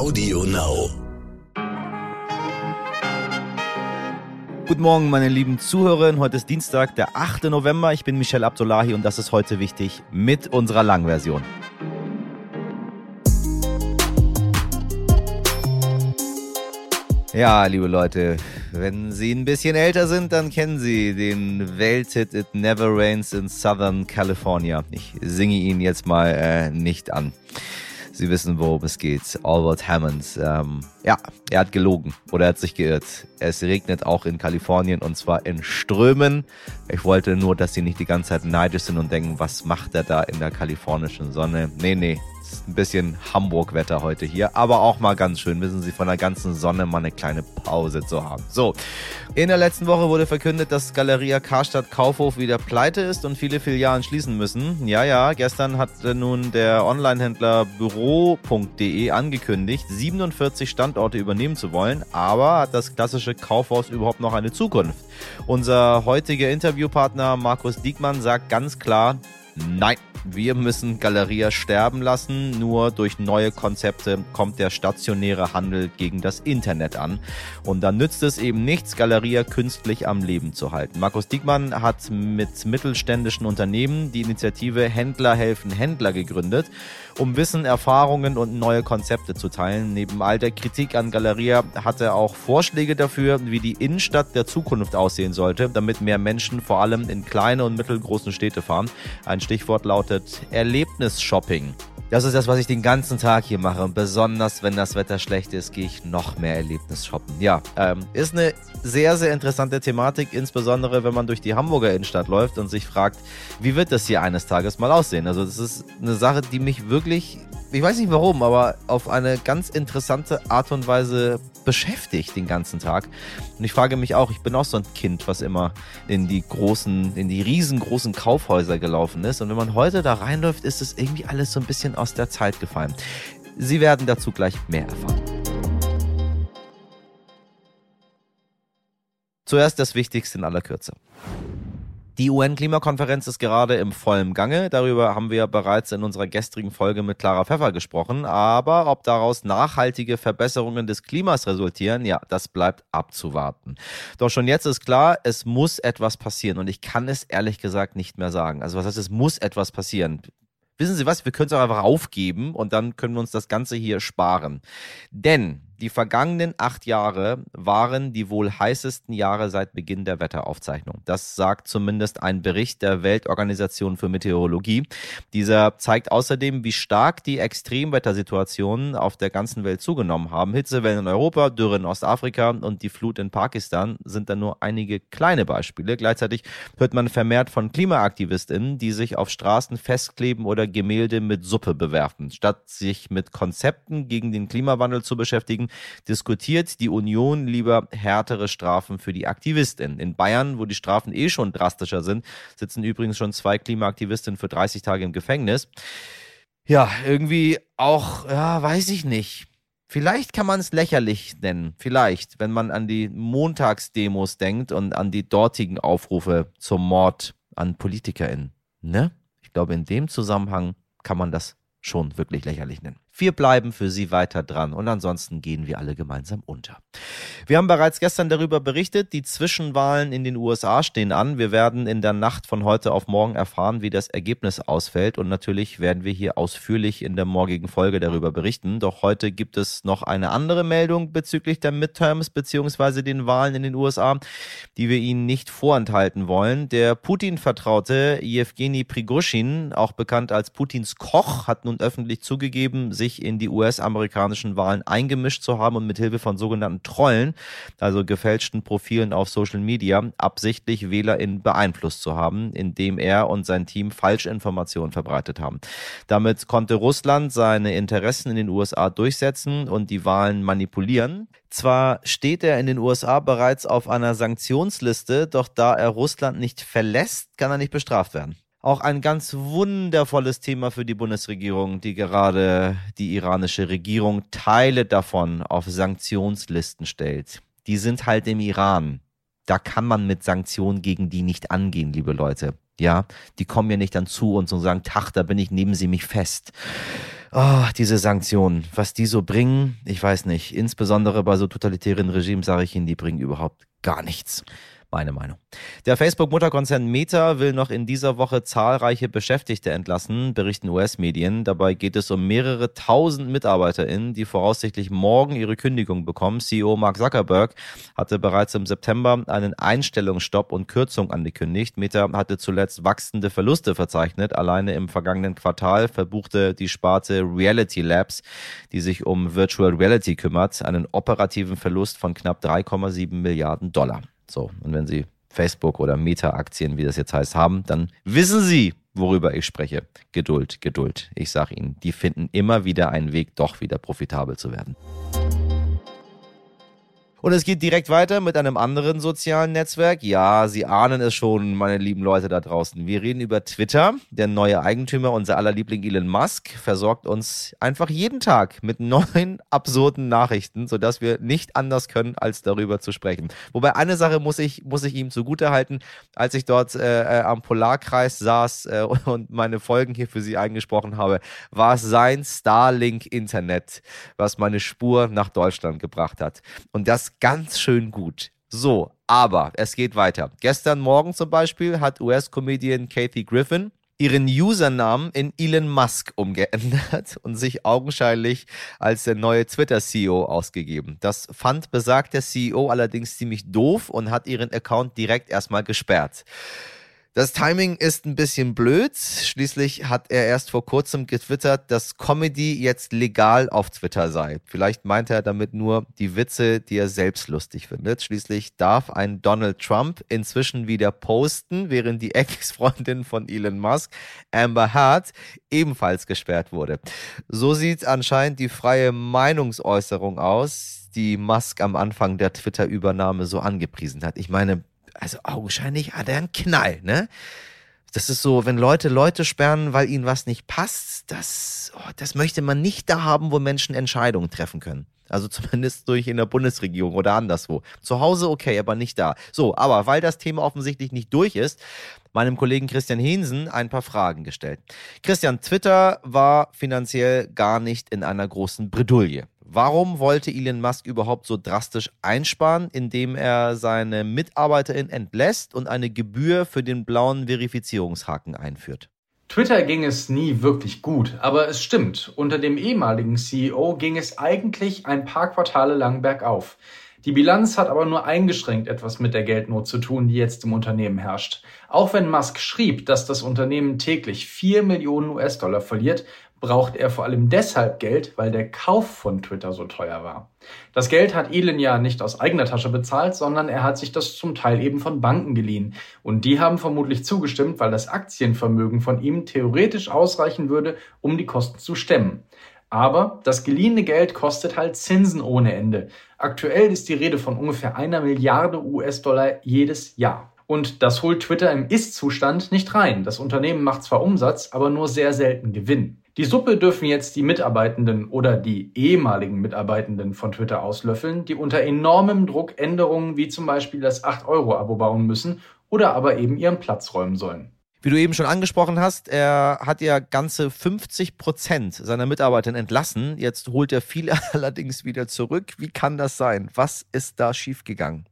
Audio Now. Guten Morgen, meine lieben Zuhörerinnen. Heute ist Dienstag, der 8. November. Ich bin Michel Abdullahi und das ist heute wichtig mit unserer Langversion. Ja, liebe Leute, wenn Sie ein bisschen älter sind, dann kennen Sie den Welthit It Never Rains in Southern California. Ich singe ihn jetzt mal äh, nicht an. Sie wissen, worum es geht. Albert Hammond. Ähm, ja, er hat gelogen oder er hat sich geirrt. Es regnet auch in Kalifornien und zwar in Strömen. Ich wollte nur, dass Sie nicht die ganze Zeit neidisch sind und denken, was macht er da in der kalifornischen Sonne? Nee, nee, ist ein bisschen Hamburg-Wetter heute hier, aber auch mal ganz schön, wissen Sie, von der ganzen Sonne mal eine kleine Pause zu haben. So, in der letzten Woche wurde verkündet, dass Galeria Karstadt Kaufhof wieder pleite ist und viele Filialen schließen müssen. Ja, ja, gestern hat nun der Online-Händler büro.de angekündigt, 47 Standorte übernehmen zu wollen, aber hat das klassische Kaufhaus überhaupt noch eine Zukunft? Unser heutiger Interviewpartner Markus Diekmann sagt ganz klar, Nein, wir müssen Galeria sterben lassen. Nur durch neue Konzepte kommt der stationäre Handel gegen das Internet an. Und dann nützt es eben nichts, Galeria künstlich am Leben zu halten. Markus Diekmann hat mit mittelständischen Unternehmen die Initiative Händler helfen Händler gegründet, um Wissen, Erfahrungen und neue Konzepte zu teilen. Neben all der Kritik an Galeria hat er auch Vorschläge dafür, wie die Innenstadt der Zukunft aussehen sollte, damit mehr Menschen vor allem in kleine und mittelgroßen Städte fahren. Ein Stichwort lautet Erlebnisshopping. Das ist das, was ich den ganzen Tag hier mache. Und besonders wenn das Wetter schlecht ist, gehe ich noch mehr Erlebnis shoppen. Ja, ähm, ist eine sehr, sehr interessante Thematik, insbesondere wenn man durch die Hamburger Innenstadt läuft und sich fragt, wie wird das hier eines Tages mal aussehen? Also das ist eine Sache, die mich wirklich ich weiß nicht warum, aber auf eine ganz interessante Art und Weise beschäftigt den ganzen Tag. Und ich frage mich auch, ich bin auch so ein Kind, was immer in die großen, in die riesengroßen Kaufhäuser gelaufen ist. Und wenn man heute da reinläuft, ist es irgendwie alles so ein bisschen aus der Zeit gefallen. Sie werden dazu gleich mehr erfahren. Zuerst das Wichtigste in aller Kürze. Die UN-Klimakonferenz ist gerade im vollen Gange. Darüber haben wir bereits in unserer gestrigen Folge mit Clara Pfeffer gesprochen. Aber ob daraus nachhaltige Verbesserungen des Klimas resultieren, ja, das bleibt abzuwarten. Doch schon jetzt ist klar, es muss etwas passieren. Und ich kann es ehrlich gesagt nicht mehr sagen. Also was heißt, es muss etwas passieren? Wissen Sie was? Wir können es auch einfach aufgeben und dann können wir uns das Ganze hier sparen. Denn die vergangenen acht Jahre waren die wohl heißesten Jahre seit Beginn der Wetteraufzeichnung. Das sagt zumindest ein Bericht der Weltorganisation für Meteorologie. Dieser zeigt außerdem, wie stark die Extremwettersituationen auf der ganzen Welt zugenommen haben. Hitzewellen in Europa, Dürre in Ostafrika und die Flut in Pakistan sind da nur einige kleine Beispiele. Gleichzeitig hört man vermehrt von KlimaaktivistInnen, die sich auf Straßen festkleben oder Gemälde mit Suppe bewerfen. Statt sich mit Konzepten gegen den Klimawandel zu beschäftigen, diskutiert die Union lieber härtere Strafen für die Aktivistinnen. In Bayern, wo die Strafen eh schon drastischer sind, sitzen übrigens schon zwei Klimaaktivistinnen für 30 Tage im Gefängnis. Ja, irgendwie auch, ja, weiß ich nicht. Vielleicht kann man es lächerlich nennen, vielleicht, wenn man an die Montagsdemos denkt und an die dortigen Aufrufe zum Mord an PolitikerInnen. Ne? Ich glaube, in dem Zusammenhang kann man das schon wirklich lächerlich nennen. Wir bleiben für Sie weiter dran und ansonsten gehen wir alle gemeinsam unter. Wir haben bereits gestern darüber berichtet, die Zwischenwahlen in den USA stehen an. Wir werden in der Nacht von heute auf morgen erfahren, wie das Ergebnis ausfällt und natürlich werden wir hier ausführlich in der morgigen Folge darüber berichten. Doch heute gibt es noch eine andere Meldung bezüglich der Midterms beziehungsweise den Wahlen in den USA, die wir Ihnen nicht vorenthalten wollen. Der Putin-Vertraute Jewgeni Prigozhin, auch bekannt als Putins Koch, hat nun öffentlich zugegeben, sich sich in die US-amerikanischen Wahlen eingemischt zu haben und mit Hilfe von sogenannten Trollen, also gefälschten Profilen auf Social Media, absichtlich WählerInnen beeinflusst zu haben, indem er und sein Team Falschinformationen verbreitet haben. Damit konnte Russland seine Interessen in den USA durchsetzen und die Wahlen manipulieren. Zwar steht er in den USA bereits auf einer Sanktionsliste, doch da er Russland nicht verlässt, kann er nicht bestraft werden. Auch ein ganz wundervolles Thema für die Bundesregierung, die gerade die iranische Regierung Teile davon auf Sanktionslisten stellt. Die sind halt im Iran. Da kann man mit Sanktionen gegen die nicht angehen, liebe Leute. Ja, die kommen ja nicht dann zu uns und sagen, Tach, da bin ich, nehmen Sie mich fest. Oh, diese Sanktionen, was die so bringen, ich weiß nicht. Insbesondere bei so totalitären Regimen sage ich Ihnen, die bringen überhaupt gar nichts. Meine Meinung. Der Facebook-Mutterkonzern Meta will noch in dieser Woche zahlreiche Beschäftigte entlassen, berichten US-Medien. Dabei geht es um mehrere tausend MitarbeiterInnen, die voraussichtlich morgen ihre Kündigung bekommen. CEO Mark Zuckerberg hatte bereits im September einen Einstellungsstopp und Kürzung angekündigt. Meta hatte zuletzt wachsende Verluste verzeichnet. Alleine im vergangenen Quartal verbuchte die Sparte Reality Labs, die sich um Virtual Reality kümmert, einen operativen Verlust von knapp 3,7 Milliarden Dollar. So, und wenn Sie Facebook oder Meta-Aktien, wie das jetzt heißt, haben, dann wissen Sie, worüber ich spreche. Geduld, Geduld. Ich sage Ihnen, die finden immer wieder einen Weg, doch wieder profitabel zu werden. Und es geht direkt weiter mit einem anderen sozialen Netzwerk. Ja, Sie ahnen es schon, meine lieben Leute da draußen. Wir reden über Twitter. Der neue Eigentümer, unser aller Liebling Elon Musk, versorgt uns einfach jeden Tag mit neuen absurden Nachrichten, sodass wir nicht anders können, als darüber zu sprechen. Wobei eine Sache muss ich, muss ich ihm zugute halten. Als ich dort äh, äh am Polarkreis saß äh, und meine Folgen hier für Sie eingesprochen habe, war es sein Starlink-Internet, was meine Spur nach Deutschland gebracht hat. Und das ganz schön gut. So, aber es geht weiter. Gestern Morgen zum Beispiel hat US-Comedian Kathy Griffin ihren Usernamen in Elon Musk umgeändert und sich augenscheinlich als der neue Twitter-CEO ausgegeben. Das fand besagter CEO allerdings ziemlich doof und hat ihren Account direkt erstmal gesperrt. Das Timing ist ein bisschen blöd. Schließlich hat er erst vor kurzem getwittert, dass Comedy jetzt legal auf Twitter sei. Vielleicht meint er damit nur die Witze, die er selbst lustig findet. Schließlich darf ein Donald Trump inzwischen wieder posten, während die Ex-Freundin von Elon Musk, Amber Hart, ebenfalls gesperrt wurde. So sieht anscheinend die freie Meinungsäußerung aus, die Musk am Anfang der Twitter-Übernahme so angepriesen hat. Ich meine, also augenscheinlich hat er einen Knall, ne? Das ist so, wenn Leute Leute sperren, weil ihnen was nicht passt, das, oh, das möchte man nicht da haben, wo Menschen Entscheidungen treffen können. Also zumindest durch in der Bundesregierung oder anderswo. Zu Hause okay, aber nicht da. So, aber weil das Thema offensichtlich nicht durch ist, meinem Kollegen Christian Hensen ein paar Fragen gestellt. Christian, Twitter war finanziell gar nicht in einer großen Bredouille. Warum wollte Elon Musk überhaupt so drastisch einsparen, indem er seine Mitarbeiterin entlässt und eine Gebühr für den blauen Verifizierungshaken einführt? Twitter ging es nie wirklich gut, aber es stimmt, unter dem ehemaligen CEO ging es eigentlich ein paar Quartale lang bergauf. Die Bilanz hat aber nur eingeschränkt etwas mit der Geldnot zu tun, die jetzt im Unternehmen herrscht. Auch wenn Musk schrieb, dass das Unternehmen täglich 4 Millionen US-Dollar verliert, braucht er vor allem deshalb Geld, weil der Kauf von Twitter so teuer war. Das Geld hat Elon ja nicht aus eigener Tasche bezahlt, sondern er hat sich das zum Teil eben von Banken geliehen. Und die haben vermutlich zugestimmt, weil das Aktienvermögen von ihm theoretisch ausreichen würde, um die Kosten zu stemmen. Aber das geliehene Geld kostet halt Zinsen ohne Ende. Aktuell ist die Rede von ungefähr einer Milliarde US-Dollar jedes Jahr. Und das holt Twitter im Ist-Zustand nicht rein. Das Unternehmen macht zwar Umsatz, aber nur sehr selten Gewinn. Die Suppe dürfen jetzt die Mitarbeitenden oder die ehemaligen Mitarbeitenden von Twitter auslöffeln, die unter enormem Druck Änderungen wie zum Beispiel das 8-Euro-Abo bauen müssen oder aber eben ihren Platz räumen sollen. Wie du eben schon angesprochen hast, er hat ja ganze 50 Prozent seiner Mitarbeiter entlassen. Jetzt holt er viele allerdings wieder zurück. Wie kann das sein? Was ist da schiefgegangen?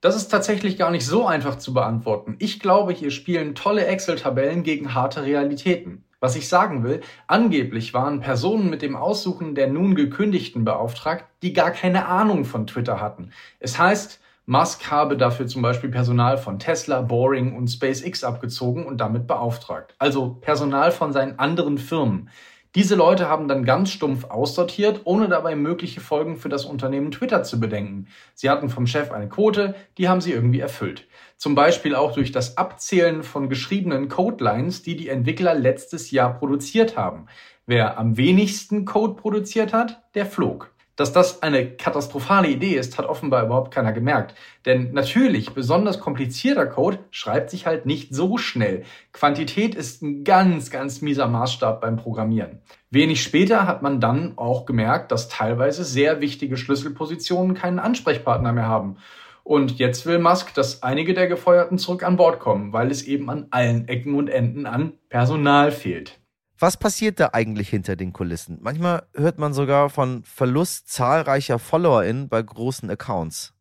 Das ist tatsächlich gar nicht so einfach zu beantworten. Ich glaube, hier spielen tolle Excel-Tabellen gegen harte Realitäten. Was ich sagen will, angeblich waren Personen mit dem Aussuchen der nun gekündigten beauftragt, die gar keine Ahnung von Twitter hatten. Es heißt, Musk habe dafür zum Beispiel Personal von Tesla, Boring und SpaceX abgezogen und damit beauftragt. Also Personal von seinen anderen Firmen. Diese Leute haben dann ganz stumpf aussortiert, ohne dabei mögliche Folgen für das Unternehmen Twitter zu bedenken. Sie hatten vom Chef eine Quote, die haben sie irgendwie erfüllt. Zum Beispiel auch durch das Abzählen von geschriebenen Codelines, die die Entwickler letztes Jahr produziert haben. Wer am wenigsten Code produziert hat, der flog. Dass das eine katastrophale Idee ist, hat offenbar überhaupt keiner gemerkt. Denn natürlich, besonders komplizierter Code schreibt sich halt nicht so schnell. Quantität ist ein ganz, ganz mieser Maßstab beim Programmieren. Wenig später hat man dann auch gemerkt, dass teilweise sehr wichtige Schlüsselpositionen keinen Ansprechpartner mehr haben. Und jetzt will Musk, dass einige der Gefeuerten zurück an Bord kommen, weil es eben an allen Ecken und Enden an Personal fehlt. Was passiert da eigentlich hinter den Kulissen? Manchmal hört man sogar von Verlust zahlreicher FollowerInnen bei großen Accounts.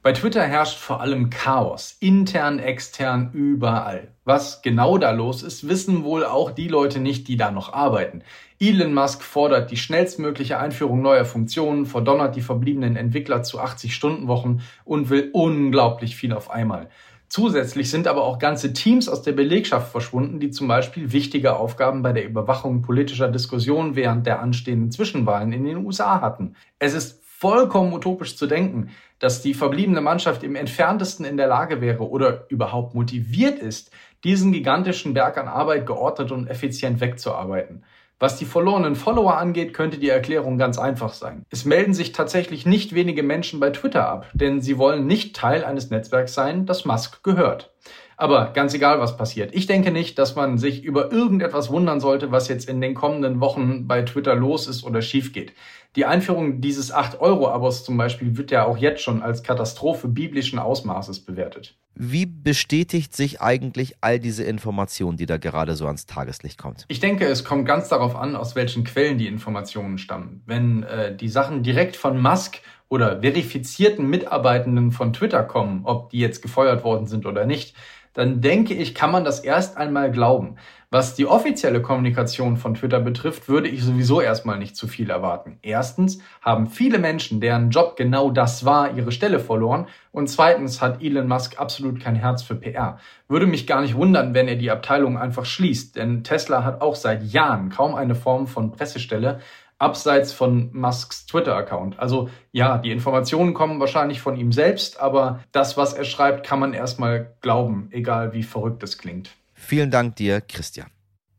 Bei Twitter herrscht vor allem Chaos, intern, extern, überall. Was genau da los ist, wissen wohl auch die Leute nicht, die da noch arbeiten. Elon Musk fordert die schnellstmögliche Einführung neuer Funktionen, verdonnert die verbliebenen Entwickler zu 80-Stunden-Wochen und will unglaublich viel auf einmal. Zusätzlich sind aber auch ganze Teams aus der Belegschaft verschwunden, die zum Beispiel wichtige Aufgaben bei der Überwachung politischer Diskussionen während der anstehenden Zwischenwahlen in den USA hatten. Es ist vollkommen utopisch zu denken, dass die verbliebene Mannschaft im entferntesten in der Lage wäre oder überhaupt motiviert ist, diesen gigantischen Berg an Arbeit geordnet und effizient wegzuarbeiten. Was die verlorenen Follower angeht, könnte die Erklärung ganz einfach sein. Es melden sich tatsächlich nicht wenige Menschen bei Twitter ab, denn sie wollen nicht Teil eines Netzwerks sein, das Musk gehört. Aber ganz egal, was passiert. Ich denke nicht, dass man sich über irgendetwas wundern sollte, was jetzt in den kommenden Wochen bei Twitter los ist oder schief geht. Die Einführung dieses 8-Euro-Abos zum Beispiel wird ja auch jetzt schon als Katastrophe biblischen Ausmaßes bewertet. Wie bestätigt sich eigentlich all diese Informationen, die da gerade so ans Tageslicht kommt? Ich denke, es kommt ganz darauf an, aus welchen Quellen die Informationen stammen. Wenn äh, die Sachen direkt von Musk oder verifizierten Mitarbeitenden von Twitter kommen, ob die jetzt gefeuert worden sind oder nicht, dann denke ich, kann man das erst einmal glauben. Was die offizielle Kommunikation von Twitter betrifft, würde ich sowieso erstmal nicht zu viel erwarten. Erstens haben viele Menschen, deren Job genau das war, ihre Stelle verloren. Und zweitens hat Elon Musk absolut kein Herz für PR. Würde mich gar nicht wundern, wenn er die Abteilung einfach schließt, denn Tesla hat auch seit Jahren kaum eine Form von Pressestelle, abseits von Musks Twitter-Account. Also ja, die Informationen kommen wahrscheinlich von ihm selbst, aber das, was er schreibt, kann man erstmal glauben, egal wie verrückt es klingt. Vielen Dank dir, Christian.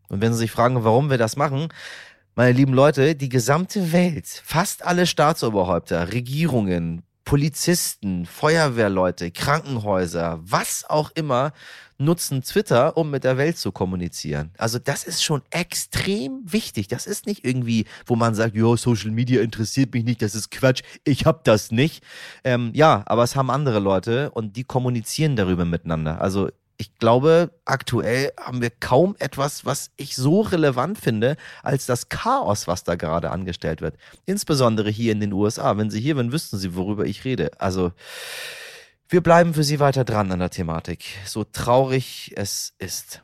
Und wenn Sie sich fragen, warum wir das machen, meine lieben Leute, die gesamte Welt, fast alle Staatsoberhäupter, Regierungen, Polizisten, Feuerwehrleute, Krankenhäuser, was auch immer, nutzen Twitter, um mit der Welt zu kommunizieren. Also das ist schon extrem wichtig. Das ist nicht irgendwie, wo man sagt, ja, Social Media interessiert mich nicht, das ist Quatsch, ich hab das nicht. Ähm, ja, aber es haben andere Leute und die kommunizieren darüber miteinander. Also ich glaube, aktuell haben wir kaum etwas, was ich so relevant finde, als das Chaos, was da gerade angestellt wird. Insbesondere hier in den USA. Wenn Sie hier wären, wüssten Sie, worüber ich rede. Also, wir bleiben für Sie weiter dran an der Thematik, so traurig es ist.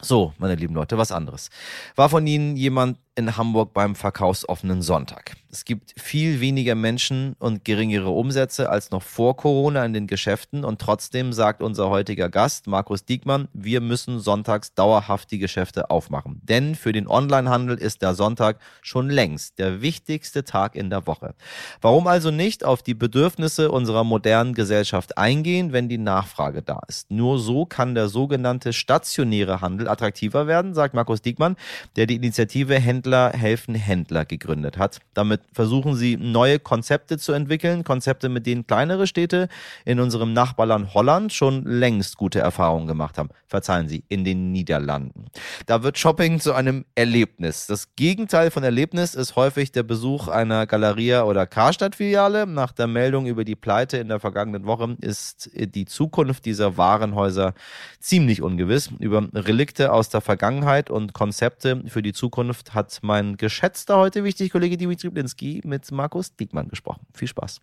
So, meine lieben Leute, was anderes. War von Ihnen jemand in Hamburg beim verkaufsoffenen Sonntag. Es gibt viel weniger Menschen und geringere Umsätze als noch vor Corona in den Geschäften und trotzdem sagt unser heutiger Gast, Markus Diekmann, wir müssen sonntags dauerhaft die Geschäfte aufmachen. Denn für den Onlinehandel ist der Sonntag schon längst der wichtigste Tag in der Woche. Warum also nicht auf die Bedürfnisse unserer modernen Gesellschaft eingehen, wenn die Nachfrage da ist? Nur so kann der sogenannte stationäre Handel attraktiver werden, sagt Markus Diekmann, der die Initiative Händler Händler helfen Händler gegründet hat. Damit versuchen sie neue Konzepte zu entwickeln, Konzepte, mit denen kleinere Städte in unserem Nachbarland Holland schon längst gute Erfahrungen gemacht haben. Verzeihen Sie, in den Niederlanden. Da wird Shopping zu einem Erlebnis. Das Gegenteil von Erlebnis ist häufig der Besuch einer Galeria oder Karstadt-Filiale. Nach der Meldung über die Pleite in der vergangenen Woche ist die Zukunft dieser Warenhäuser ziemlich ungewiss. Über Relikte aus der Vergangenheit und Konzepte für die Zukunft hat mein geschätzter heute wichtig Kollege Dimitri Blinski mit Markus Diekmann gesprochen. Viel Spaß.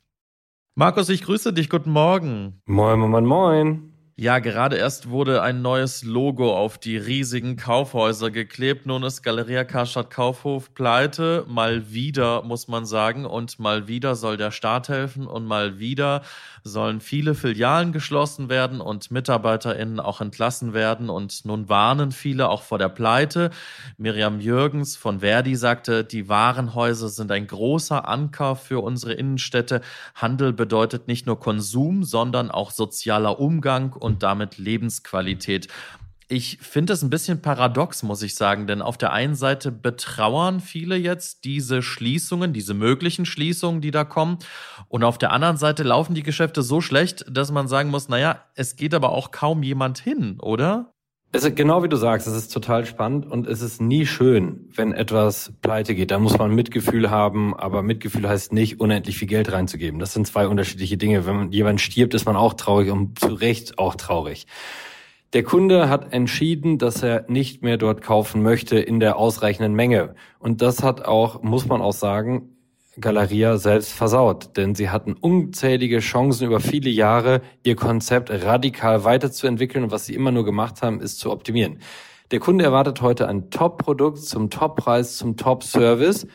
Markus, ich grüße dich. Guten Morgen. Moin, moin, moin. Ja, gerade erst wurde ein neues Logo auf die riesigen Kaufhäuser geklebt. Nun ist Galeria Karstadt Kaufhof pleite. Mal wieder, muss man sagen. Und mal wieder soll der Staat helfen. Und mal wieder sollen viele Filialen geschlossen werden und MitarbeiterInnen auch entlassen werden. Und nun warnen viele auch vor der Pleite. Miriam Jürgens von Verdi sagte, die Warenhäuser sind ein großer Anker für unsere Innenstädte. Handel bedeutet nicht nur Konsum, sondern auch sozialer Umgang und damit Lebensqualität. Ich finde es ein bisschen paradox, muss ich sagen, denn auf der einen Seite betrauern viele jetzt diese Schließungen, diese möglichen Schließungen, die da kommen. Und auf der anderen Seite laufen die Geschäfte so schlecht, dass man sagen muss, naja, es geht aber auch kaum jemand hin, oder? Es ist genau wie du sagst, es ist total spannend und es ist nie schön, wenn etwas pleite geht. Da muss man Mitgefühl haben, aber Mitgefühl heißt nicht, unendlich viel Geld reinzugeben. Das sind zwei unterschiedliche Dinge. Wenn jemand stirbt, ist man auch traurig und zu Recht auch traurig. Der Kunde hat entschieden, dass er nicht mehr dort kaufen möchte in der ausreichenden Menge. Und das hat auch, muss man auch sagen, Galeria selbst versaut, denn sie hatten unzählige Chancen über viele Jahre, ihr Konzept radikal weiterzuentwickeln und was sie immer nur gemacht haben, ist zu optimieren. Der Kunde erwartet heute ein Top-Produkt zum Top-Preis, zum Top-Service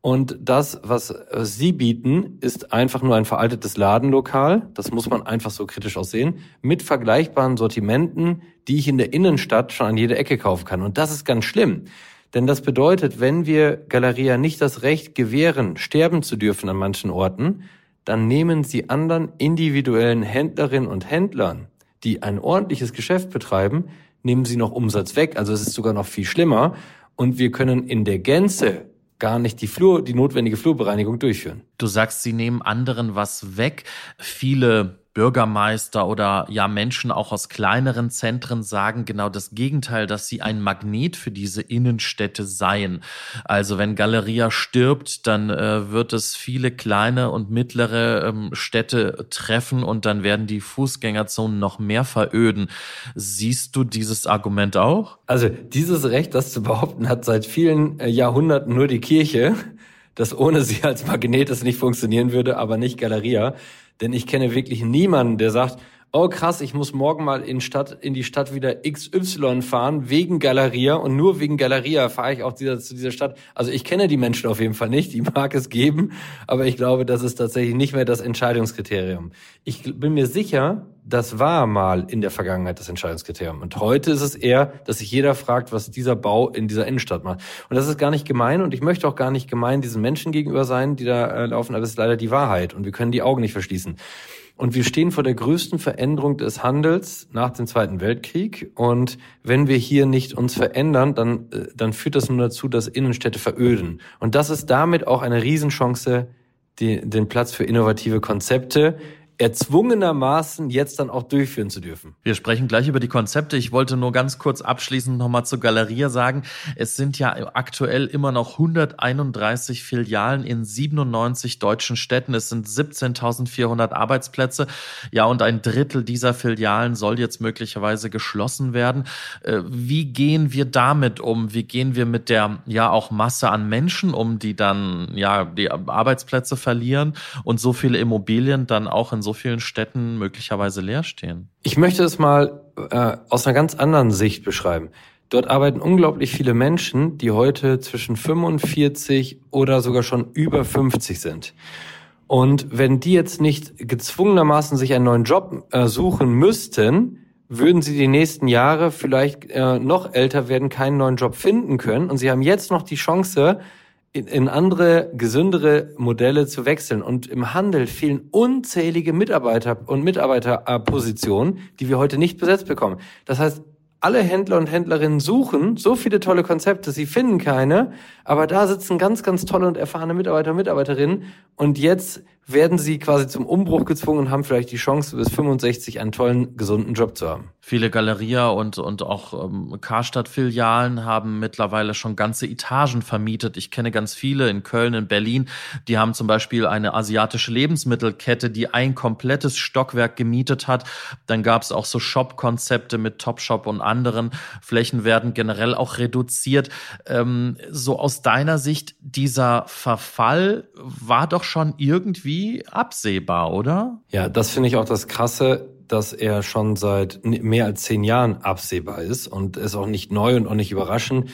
und das, was sie bieten, ist einfach nur ein veraltetes Ladenlokal, das muss man einfach so kritisch auch sehen, mit vergleichbaren Sortimenten, die ich in der Innenstadt schon an jeder Ecke kaufen kann. Und das ist ganz schlimm. Denn das bedeutet, wenn wir Galeria nicht das Recht gewähren, sterben zu dürfen an manchen Orten, dann nehmen sie anderen individuellen Händlerinnen und Händlern, die ein ordentliches Geschäft betreiben, nehmen sie noch Umsatz weg. Also es ist sogar noch viel schlimmer. Und wir können in der Gänze gar nicht die Flur, die notwendige Flurbereinigung durchführen. Du sagst, sie nehmen anderen was weg. Viele Bürgermeister oder ja Menschen auch aus kleineren Zentren sagen genau das Gegenteil, dass sie ein Magnet für diese Innenstädte seien. Also wenn Galeria stirbt, dann äh, wird es viele kleine und mittlere ähm, Städte treffen und dann werden die Fußgängerzonen noch mehr veröden. Siehst du dieses Argument auch? Also dieses Recht, das zu behaupten, hat seit vielen äh, Jahrhunderten nur die Kirche, dass ohne sie als Magnet es nicht funktionieren würde, aber nicht Galeria. Denn ich kenne wirklich niemanden, der sagt, oh krass, ich muss morgen mal in, Stadt, in die Stadt wieder XY fahren, wegen Galeria und nur wegen Galeria fahre ich auch dieser, zu dieser Stadt. Also ich kenne die Menschen auf jeden Fall nicht, die mag es geben, aber ich glaube, das ist tatsächlich nicht mehr das Entscheidungskriterium. Ich bin mir sicher, das war mal in der Vergangenheit das Entscheidungskriterium. Und heute ist es eher, dass sich jeder fragt, was dieser Bau in dieser Innenstadt macht. Und das ist gar nicht gemein und ich möchte auch gar nicht gemein diesen Menschen gegenüber sein, die da äh, laufen, aber es ist leider die Wahrheit und wir können die Augen nicht verschließen. Und wir stehen vor der größten Veränderung des Handels nach dem Zweiten Weltkrieg. Und wenn wir hier nicht uns verändern, dann, äh, dann führt das nur dazu, dass Innenstädte veröden. Und das ist damit auch eine Riesenchance, die, den Platz für innovative Konzepte, erzwungenermaßen jetzt dann auch durchführen zu dürfen. Wir sprechen gleich über die Konzepte. Ich wollte nur ganz kurz abschließend nochmal zur Galeria sagen. Es sind ja aktuell immer noch 131 Filialen in 97 deutschen Städten. Es sind 17.400 Arbeitsplätze. Ja, und ein Drittel dieser Filialen soll jetzt möglicherweise geschlossen werden. Äh, wie gehen wir damit um? Wie gehen wir mit der, ja, auch Masse an Menschen um, die dann, ja, die Arbeitsplätze verlieren und so viele Immobilien dann auch in so vielen Städten möglicherweise leer stehen? Ich möchte es mal äh, aus einer ganz anderen Sicht beschreiben. Dort arbeiten unglaublich viele Menschen, die heute zwischen 45 oder sogar schon über 50 sind. Und wenn die jetzt nicht gezwungenermaßen sich einen neuen Job äh, suchen müssten, würden sie die nächsten Jahre vielleicht äh, noch älter werden, keinen neuen Job finden können. Und sie haben jetzt noch die Chance, in, andere, gesündere Modelle zu wechseln. Und im Handel fehlen unzählige Mitarbeiter und Mitarbeiterpositionen, die wir heute nicht besetzt bekommen. Das heißt, alle Händler und Händlerinnen suchen so viele tolle Konzepte, sie finden keine, aber da sitzen ganz, ganz tolle und erfahrene Mitarbeiter und Mitarbeiterinnen und jetzt werden sie quasi zum Umbruch gezwungen und haben vielleicht die Chance, bis 65 einen tollen, gesunden Job zu haben. Viele Galeria und, und auch ähm, Karstadt-Filialen haben mittlerweile schon ganze Etagen vermietet. Ich kenne ganz viele in Köln, in Berlin. Die haben zum Beispiel eine asiatische Lebensmittelkette, die ein komplettes Stockwerk gemietet hat. Dann gab es auch so Shop-Konzepte mit Topshop und anderen. Flächen werden generell auch reduziert. Ähm, so aus deiner Sicht, dieser Verfall war doch schon irgendwie irgendwie absehbar, oder? Ja, das finde ich auch das Krasse, dass er schon seit mehr als zehn Jahren absehbar ist und ist auch nicht neu und auch nicht überraschend.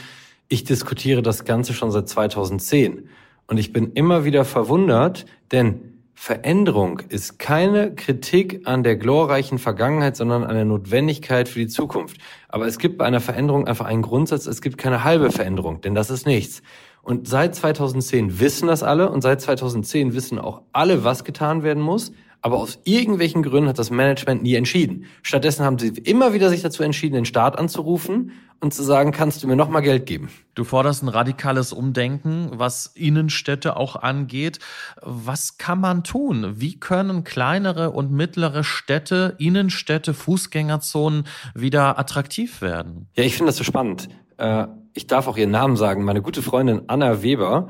Ich diskutiere das Ganze schon seit 2010 und ich bin immer wieder verwundert, denn Veränderung ist keine Kritik an der glorreichen Vergangenheit, sondern eine Notwendigkeit für die Zukunft. Aber es gibt bei einer Veränderung einfach einen Grundsatz, es gibt keine halbe Veränderung, denn das ist nichts. Und seit 2010 wissen das alle und seit 2010 wissen auch alle, was getan werden muss. aber aus irgendwelchen Gründen hat das Management nie entschieden. Stattdessen haben sie immer wieder sich dazu entschieden, den Staat anzurufen und zu sagen, kannst du mir noch mal Geld geben? Du forderst ein radikales Umdenken, was Innenstädte auch angeht. Was kann man tun? Wie können kleinere und mittlere Städte, Innenstädte, Fußgängerzonen wieder attraktiv werden? Ja, ich finde das so spannend. Äh, ich darf auch ihren Namen sagen. Meine gute Freundin Anna Weber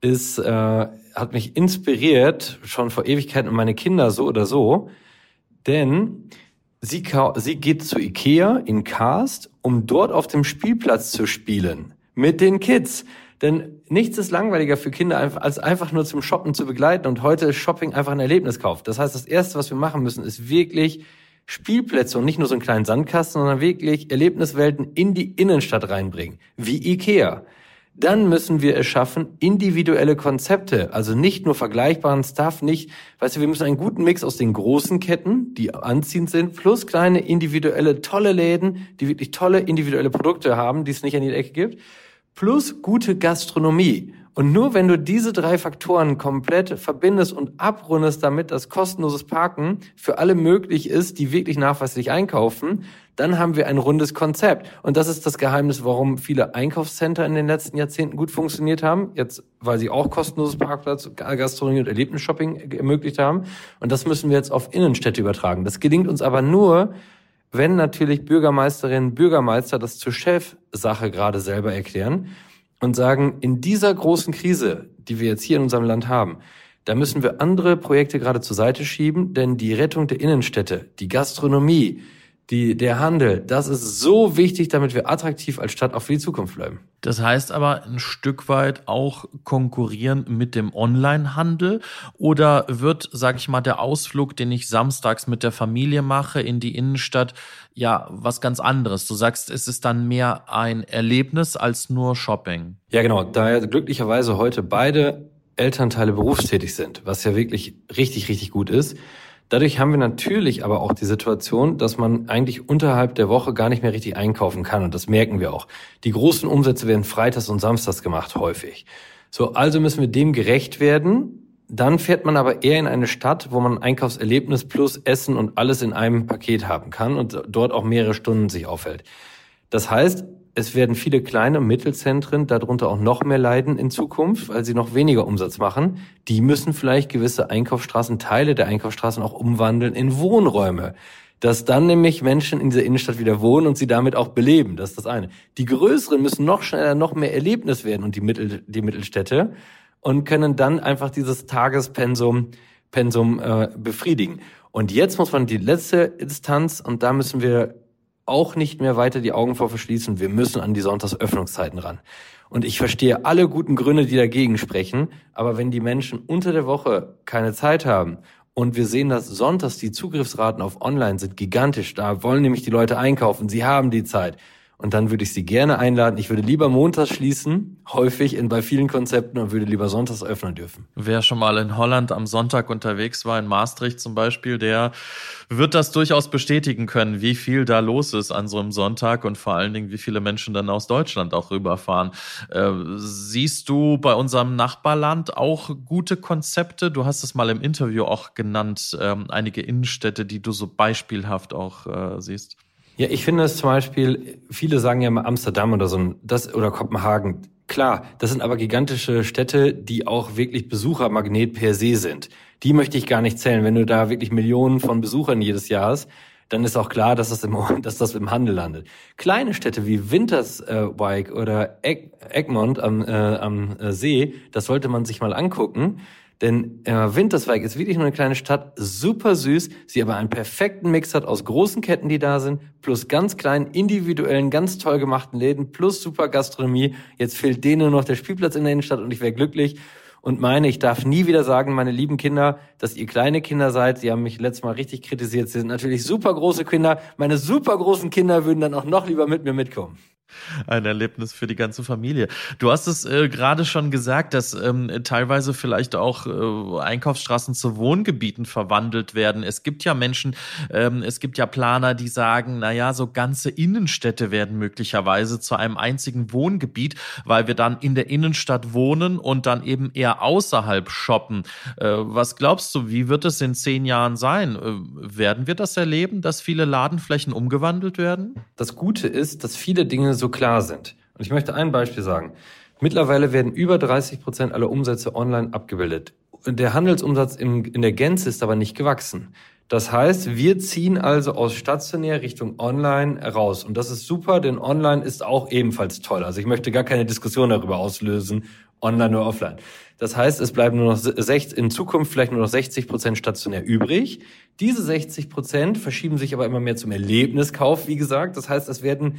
ist, äh, hat mich inspiriert, schon vor Ewigkeiten und meine Kinder so oder so, denn sie, sie geht zu Ikea in Karst, um dort auf dem Spielplatz zu spielen. Mit den Kids. Denn nichts ist langweiliger für Kinder, als einfach nur zum Shoppen zu begleiten. Und heute ist Shopping einfach ein Erlebniskauf. Das heißt, das Erste, was wir machen müssen, ist wirklich Spielplätze und nicht nur so einen kleinen Sandkasten, sondern wirklich Erlebniswelten in die Innenstadt reinbringen. Wie Ikea. Dann müssen wir es schaffen, individuelle Konzepte, also nicht nur vergleichbaren Stuff, nicht, weißt du, wir müssen einen guten Mix aus den großen Ketten, die anziehend sind, plus kleine individuelle tolle Läden, die wirklich tolle individuelle Produkte haben, die es nicht an jeder Ecke gibt, plus gute Gastronomie. Und nur wenn du diese drei Faktoren komplett verbindest und abrundest, damit das kostenloses Parken für alle möglich ist, die wirklich nachweislich einkaufen, dann haben wir ein rundes Konzept. Und das ist das Geheimnis, warum viele Einkaufscenter in den letzten Jahrzehnten gut funktioniert haben. Jetzt, weil sie auch kostenloses Parkplatz, Gastronomie und Erlebnisshopping ermöglicht haben. Und das müssen wir jetzt auf Innenstädte übertragen. Das gelingt uns aber nur, wenn natürlich Bürgermeisterinnen, Bürgermeister das zur Chefsache gerade selber erklären und sagen, in dieser großen Krise, die wir jetzt hier in unserem Land haben, da müssen wir andere Projekte gerade zur Seite schieben, denn die Rettung der Innenstädte, die Gastronomie, die, der Handel, das ist so wichtig, damit wir attraktiv als Stadt auch für die Zukunft bleiben. Das heißt aber ein Stück weit auch konkurrieren mit dem Onlinehandel oder wird, sag ich mal, der Ausflug, den ich samstags mit der Familie mache in die Innenstadt, ja, was ganz anderes. Du sagst, es ist dann mehr ein Erlebnis als nur Shopping. Ja, genau. Da ja glücklicherweise heute beide Elternteile berufstätig sind, was ja wirklich richtig, richtig gut ist, Dadurch haben wir natürlich aber auch die Situation, dass man eigentlich unterhalb der Woche gar nicht mehr richtig einkaufen kann. Und das merken wir auch. Die großen Umsätze werden freitags und samstags gemacht, häufig. So, also müssen wir dem gerecht werden. Dann fährt man aber eher in eine Stadt, wo man ein Einkaufserlebnis plus Essen und alles in einem Paket haben kann und dort auch mehrere Stunden sich aufhält. Das heißt, es werden viele kleine und Mittelzentren darunter auch noch mehr leiden in Zukunft, weil sie noch weniger Umsatz machen. Die müssen vielleicht gewisse Einkaufsstraßen, Teile der Einkaufsstraßen auch umwandeln in Wohnräume. Dass dann nämlich Menschen in dieser Innenstadt wieder wohnen und sie damit auch beleben. Das ist das eine. Die größeren müssen noch schneller, noch mehr Erlebnis werden und die, Mittel, die Mittelstädte und können dann einfach dieses Tagespensum Pensum, äh, befriedigen. Und jetzt muss man die letzte Instanz, und da müssen wir auch nicht mehr weiter die Augen vor verschließen. Wir müssen an die Sonntagsöffnungszeiten ran. Und ich verstehe alle guten Gründe, die dagegen sprechen. Aber wenn die Menschen unter der Woche keine Zeit haben und wir sehen, dass sonntags die Zugriffsraten auf Online sind gigantisch, da wollen nämlich die Leute einkaufen, sie haben die Zeit. Und dann würde ich Sie gerne einladen. Ich würde lieber montags schließen, häufig in, bei vielen Konzepten und würde lieber sonntags öffnen dürfen. Wer schon mal in Holland am Sonntag unterwegs war, in Maastricht zum Beispiel, der wird das durchaus bestätigen können, wie viel da los ist an so einem Sonntag und vor allen Dingen, wie viele Menschen dann aus Deutschland auch rüberfahren. Äh, siehst du bei unserem Nachbarland auch gute Konzepte? Du hast es mal im Interview auch genannt, ähm, einige Innenstädte, die du so beispielhaft auch äh, siehst. Ja, ich finde es zum Beispiel, viele sagen ja mal Amsterdam oder so, das oder Kopenhagen. Klar, das sind aber gigantische Städte, die auch wirklich Besuchermagnet per se sind. Die möchte ich gar nicht zählen. Wenn du da wirklich Millionen von Besuchern jedes Jahr hast, dann ist auch klar, dass das im, dass das im Handel landet. Kleine Städte wie Winterswijk oder Egg, Egmont am, äh, am äh, See, das sollte man sich mal angucken. Denn äh, Winterswijk ist wirklich nur eine kleine Stadt, super süß, sie aber einen perfekten Mix hat aus großen Ketten, die da sind, plus ganz kleinen, individuellen, ganz toll gemachten Läden, plus super Gastronomie. Jetzt fehlt denen nur noch der Spielplatz in der Innenstadt und ich wäre glücklich. Und meine, ich darf nie wieder sagen, meine lieben Kinder, dass ihr kleine Kinder seid. Sie haben mich letztes Mal richtig kritisiert. Sie sind natürlich super große Kinder. Meine super großen Kinder würden dann auch noch lieber mit mir mitkommen. Ein Erlebnis für die ganze Familie. Du hast es äh, gerade schon gesagt, dass ähm, teilweise vielleicht auch äh, Einkaufsstraßen zu Wohngebieten verwandelt werden. Es gibt ja Menschen, ähm, es gibt ja Planer, die sagen, na ja, so ganze Innenstädte werden möglicherweise zu einem einzigen Wohngebiet, weil wir dann in der Innenstadt wohnen und dann eben eher außerhalb shoppen. Äh, was glaubst du, wie wird es in zehn Jahren sein? Äh, werden wir das erleben, dass viele Ladenflächen umgewandelt werden? Das Gute ist, dass viele Dinge so klar sind. Und ich möchte ein Beispiel sagen. Mittlerweile werden über 30 Prozent aller Umsätze online abgebildet. Der Handelsumsatz in der Gänze ist aber nicht gewachsen. Das heißt, wir ziehen also aus stationär Richtung online raus. Und das ist super, denn online ist auch ebenfalls toll. Also ich möchte gar keine Diskussion darüber auslösen, online oder offline. Das heißt, es bleiben nur noch 60, in Zukunft vielleicht nur noch 60 Prozent stationär übrig. Diese 60 Prozent verschieben sich aber immer mehr zum Erlebniskauf, wie gesagt. Das heißt, es werden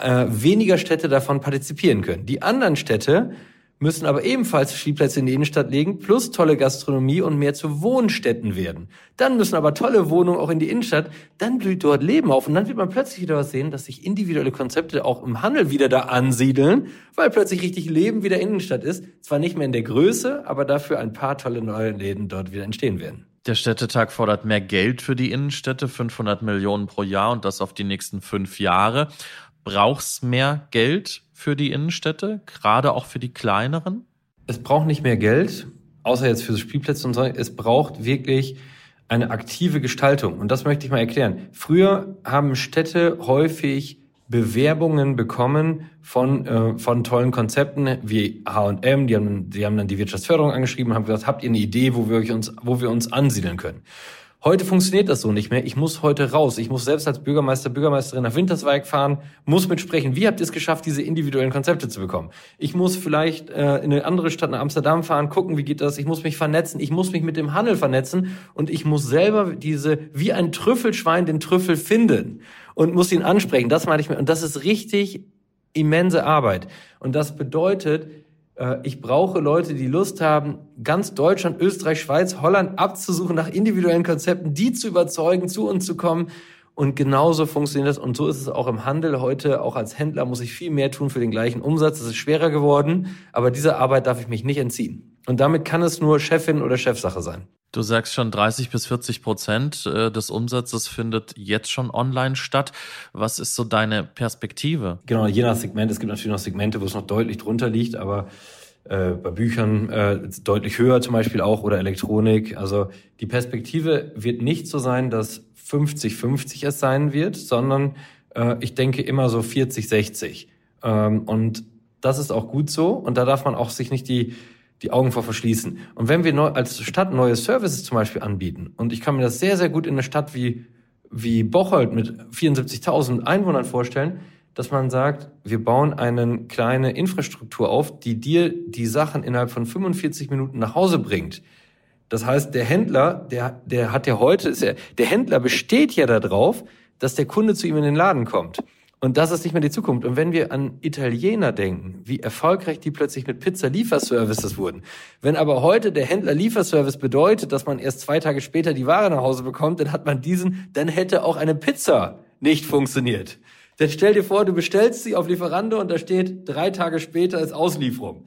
äh, weniger Städte davon partizipieren können. Die anderen Städte müssen aber ebenfalls Spielplätze in die Innenstadt legen, plus tolle Gastronomie und mehr zu Wohnstätten werden. Dann müssen aber tolle Wohnungen auch in die Innenstadt, dann blüht dort Leben auf und dann wird man plötzlich wieder was sehen, dass sich individuelle Konzepte auch im Handel wieder da ansiedeln, weil plötzlich richtig Leben wieder Innenstadt ist. Zwar nicht mehr in der Größe, aber dafür ein paar tolle neue Läden dort wieder entstehen werden. Der Städtetag fordert mehr Geld für die Innenstädte, 500 Millionen pro Jahr und das auf die nächsten fünf Jahre. Brauchst mehr Geld für die Innenstädte, gerade auch für die kleineren? Es braucht nicht mehr Geld, außer jetzt für Spielplätze und so. Es braucht wirklich eine aktive Gestaltung. Und das möchte ich mal erklären. Früher haben Städte häufig Bewerbungen bekommen von, äh, von tollen Konzepten wie H&M, die haben, die haben dann die Wirtschaftsförderung angeschrieben, haben gesagt, habt ihr eine Idee, wo wir uns, wo wir uns ansiedeln können? Heute funktioniert das so nicht mehr. Ich muss heute raus. Ich muss selbst als Bürgermeister, Bürgermeisterin nach Winterswijk fahren, muss mitsprechen. Wie habt ihr es geschafft, diese individuellen Konzepte zu bekommen? Ich muss vielleicht äh, in eine andere Stadt, nach Amsterdam fahren, gucken, wie geht das? Ich muss mich vernetzen. Ich muss mich mit dem Handel vernetzen und ich muss selber diese, wie ein Trüffelschwein, den Trüffel finden und muss ihn ansprechen. Das meine ich mir. Und das ist richtig immense Arbeit. Und das bedeutet, ich brauche Leute, die Lust haben, ganz Deutschland, Österreich, Schweiz, Holland abzusuchen nach individuellen Konzepten, die zu überzeugen, zu uns zu kommen. Und genauso funktioniert das. Und so ist es auch im Handel heute. Auch als Händler muss ich viel mehr tun für den gleichen Umsatz. Es ist schwerer geworden. Aber dieser Arbeit darf ich mich nicht entziehen. Und damit kann es nur Chefin oder Chefsache sein. Du sagst schon, 30 bis 40 Prozent äh, des Umsatzes findet jetzt schon online statt. Was ist so deine Perspektive? Genau, je nach Segment. Es gibt natürlich noch Segmente, wo es noch deutlich drunter liegt, aber äh, bei Büchern äh, deutlich höher zum Beispiel auch oder Elektronik. Also die Perspektive wird nicht so sein, dass 50-50 es sein wird, sondern äh, ich denke immer so 40-60. Ähm, und das ist auch gut so. Und da darf man auch sich nicht die die Augen vor verschließen. Und wenn wir neu, als Stadt neue Services zum Beispiel anbieten, und ich kann mir das sehr, sehr gut in einer Stadt wie, wie Bocholt mit 74.000 Einwohnern vorstellen, dass man sagt, wir bauen eine kleine Infrastruktur auf, die dir die Sachen innerhalb von 45 Minuten nach Hause bringt. Das heißt, der Händler, der, der hat ja heute, ist ja, der Händler besteht ja darauf, dass der Kunde zu ihm in den Laden kommt. Und das ist nicht mehr die Zukunft. Und wenn wir an Italiener denken, wie erfolgreich die plötzlich mit Pizza-Lieferservices wurden. Wenn aber heute der Händler Lieferservice bedeutet, dass man erst zwei Tage später die Ware nach Hause bekommt, dann hat man diesen, dann hätte auch eine Pizza nicht funktioniert. Dann stell dir vor, du bestellst sie auf Lieferando und da steht, drei Tage später ist Auslieferung.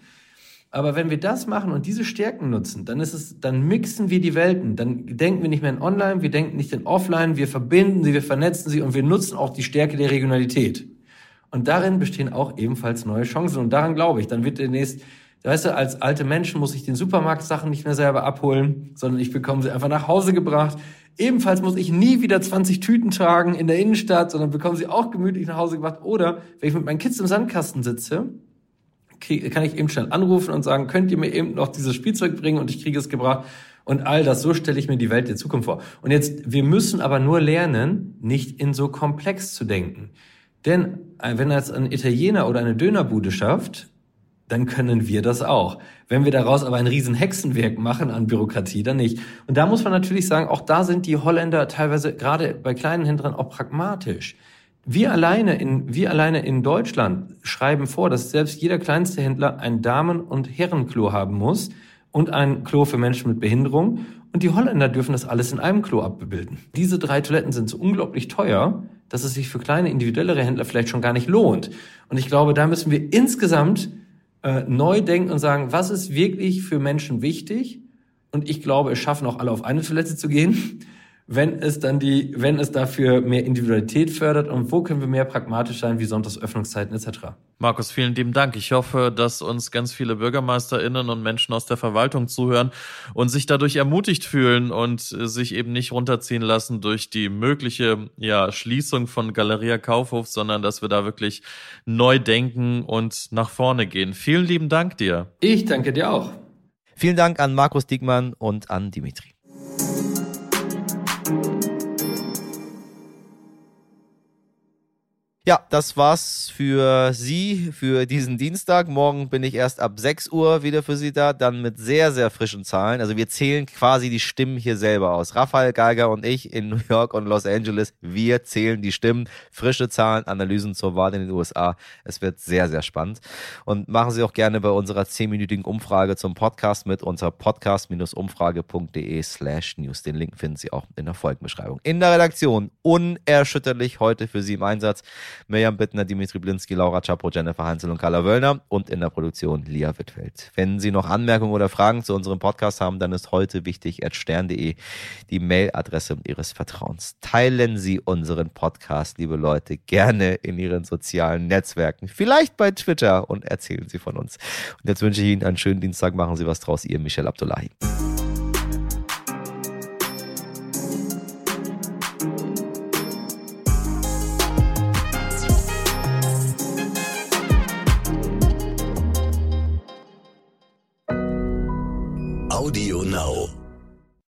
Aber wenn wir das machen und diese Stärken nutzen, dann ist es, dann mixen wir die Welten. Dann denken wir nicht mehr in Online, wir denken nicht in Offline, wir verbinden sie, wir vernetzen sie und wir nutzen auch die Stärke der Regionalität. Und darin bestehen auch ebenfalls neue Chancen. Und daran glaube ich, dann wird demnächst, weißt du, als alte Menschen muss ich den Supermarktsachen nicht mehr selber abholen, sondern ich bekomme sie einfach nach Hause gebracht. Ebenfalls muss ich nie wieder 20 Tüten tragen in der Innenstadt, sondern bekomme sie auch gemütlich nach Hause gebracht. Oder wenn ich mit meinen Kids im Sandkasten sitze, kann ich eben schnell anrufen und sagen, könnt ihr mir eben noch dieses Spielzeug bringen und ich kriege es gebracht. Und all das, so stelle ich mir die Welt der Zukunft vor. Und jetzt, wir müssen aber nur lernen, nicht in so komplex zu denken. Denn äh, wenn das ein Italiener oder eine Dönerbude schafft, dann können wir das auch. Wenn wir daraus aber ein riesen Hexenwerk machen an Bürokratie, dann nicht. Und da muss man natürlich sagen, auch da sind die Holländer teilweise gerade bei kleinen Händlern auch pragmatisch. Wir alleine in, wir alleine in Deutschland schreiben vor, dass selbst jeder kleinste Händler ein Damen- und Herrenklo haben muss. und ein Klo für Menschen mit Behinderung. Und die Holländer dürfen das alles in einem Klo abbilden. Diese drei Toiletten sind so unglaublich teuer, dass es sich für kleine individuellere Händler vielleicht schon gar nicht lohnt. Und ich glaube, da müssen wir insgesamt äh, neu denken und sagen, was ist wirklich für Menschen wichtig? Und ich glaube, es schaffen auch alle auf eine Toilette zu gehen wenn es dann die, wenn es dafür mehr Individualität fördert und wo können wir mehr pragmatisch sein, wie Sonntagsöffnungszeiten etc. Markus, vielen lieben Dank. Ich hoffe, dass uns ganz viele BürgermeisterInnen und Menschen aus der Verwaltung zuhören und sich dadurch ermutigt fühlen und sich eben nicht runterziehen lassen durch die mögliche ja, Schließung von Galeria Kaufhof, sondern dass wir da wirklich neu denken und nach vorne gehen. Vielen lieben Dank dir. Ich danke dir auch. Vielen Dank an Markus Diekmann und an Dimitri. Ja, das war's für Sie für diesen Dienstag. Morgen bin ich erst ab 6 Uhr wieder für Sie da, dann mit sehr, sehr frischen Zahlen. Also wir zählen quasi die Stimmen hier selber aus. Raphael Geiger und ich in New York und Los Angeles, wir zählen die Stimmen, frische Zahlen, Analysen zur Wahl in den USA. Es wird sehr, sehr spannend. Und machen Sie auch gerne bei unserer 10-minütigen Umfrage zum Podcast mit unter podcast-umfrage.de slash news. Den Link finden Sie auch in der Folgenbeschreibung. In der Redaktion unerschütterlich heute für Sie im Einsatz Mirjam Bittner, Dimitri Blinski, Laura Chapo, Jennifer Heinzel und Carla Wöllner und in der Produktion Lia Wittfeld. Wenn Sie noch Anmerkungen oder Fragen zu unserem Podcast haben, dann ist heute wichtig stern.de die Mailadresse Ihres Vertrauens. Teilen Sie unseren Podcast, liebe Leute, gerne in Ihren sozialen Netzwerken, vielleicht bei Twitter und erzählen Sie von uns. Und jetzt wünsche ich Ihnen einen schönen Dienstag, machen Sie was draus, Ihr Michel Abdullahi.